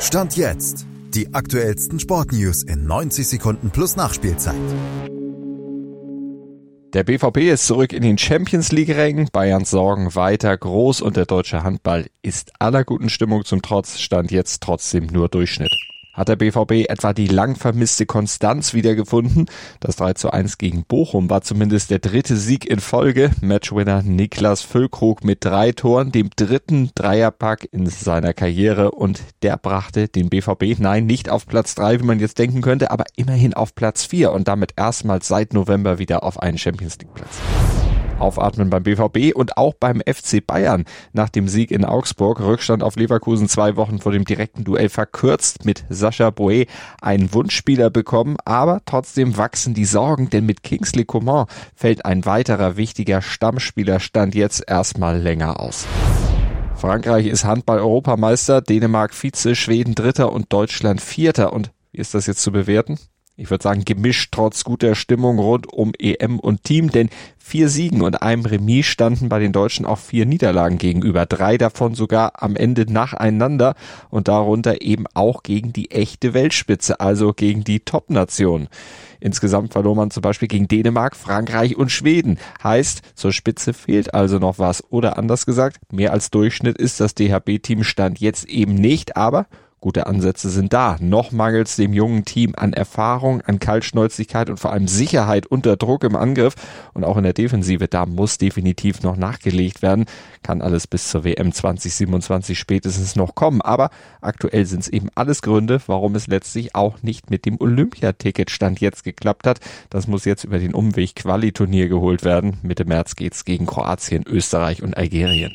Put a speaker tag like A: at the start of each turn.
A: Stand jetzt. Die aktuellsten Sportnews in 90 Sekunden plus Nachspielzeit.
B: Der BVB ist zurück in den Champions League-Rängen. Bayerns Sorgen weiter groß und der deutsche Handball ist aller guten Stimmung zum Trotz, stand jetzt trotzdem nur Durchschnitt. Hat der BVB etwa die lang vermisste Konstanz wiedergefunden? Das 3 zu 1 gegen Bochum war zumindest der dritte Sieg in Folge. Matchwinner Niklas Füllkrug mit drei Toren, dem dritten Dreierpack in seiner Karriere und der brachte den BVB, nein, nicht auf Platz drei, wie man jetzt denken könnte, aber immerhin auf Platz vier und damit erstmals seit November wieder auf einen Champions League Platz. Aufatmen beim BVB und auch beim FC Bayern. Nach dem Sieg in Augsburg, Rückstand auf Leverkusen zwei Wochen vor dem direkten Duell verkürzt mit Sascha Boe einen Wunschspieler bekommen, aber trotzdem wachsen die Sorgen, denn mit Kingsley Coman fällt ein weiterer wichtiger Stammspieler stand jetzt erstmal länger aus. Frankreich ist Handball-Europameister, Dänemark Vize, Schweden Dritter und Deutschland Vierter. Und wie ist das jetzt zu bewerten? Ich würde sagen, gemischt trotz guter Stimmung rund um EM und Team, denn vier Siegen und einem Remis standen bei den Deutschen auch vier Niederlagen gegenüber, drei davon sogar am Ende nacheinander und darunter eben auch gegen die echte Weltspitze, also gegen die Top-Nation. Insgesamt verlor man zum Beispiel gegen Dänemark, Frankreich und Schweden. Heißt, zur Spitze fehlt also noch was. Oder anders gesagt, mehr als Durchschnitt ist das DHB-Team Stand jetzt eben nicht, aber Gute Ansätze sind da. Noch mangelt es dem jungen Team an Erfahrung, an Kaltschnäuzigkeit und vor allem Sicherheit unter Druck im Angriff. Und auch in der Defensive, da muss definitiv noch nachgelegt werden. Kann alles bis zur WM 2027 spätestens noch kommen. Aber aktuell sind es eben alles Gründe, warum es letztlich auch nicht mit dem Olympiaticket Stand jetzt geklappt hat. Das muss jetzt über den Umweg Qualiturnier geholt werden. Mitte März geht's gegen Kroatien, Österreich und Algerien.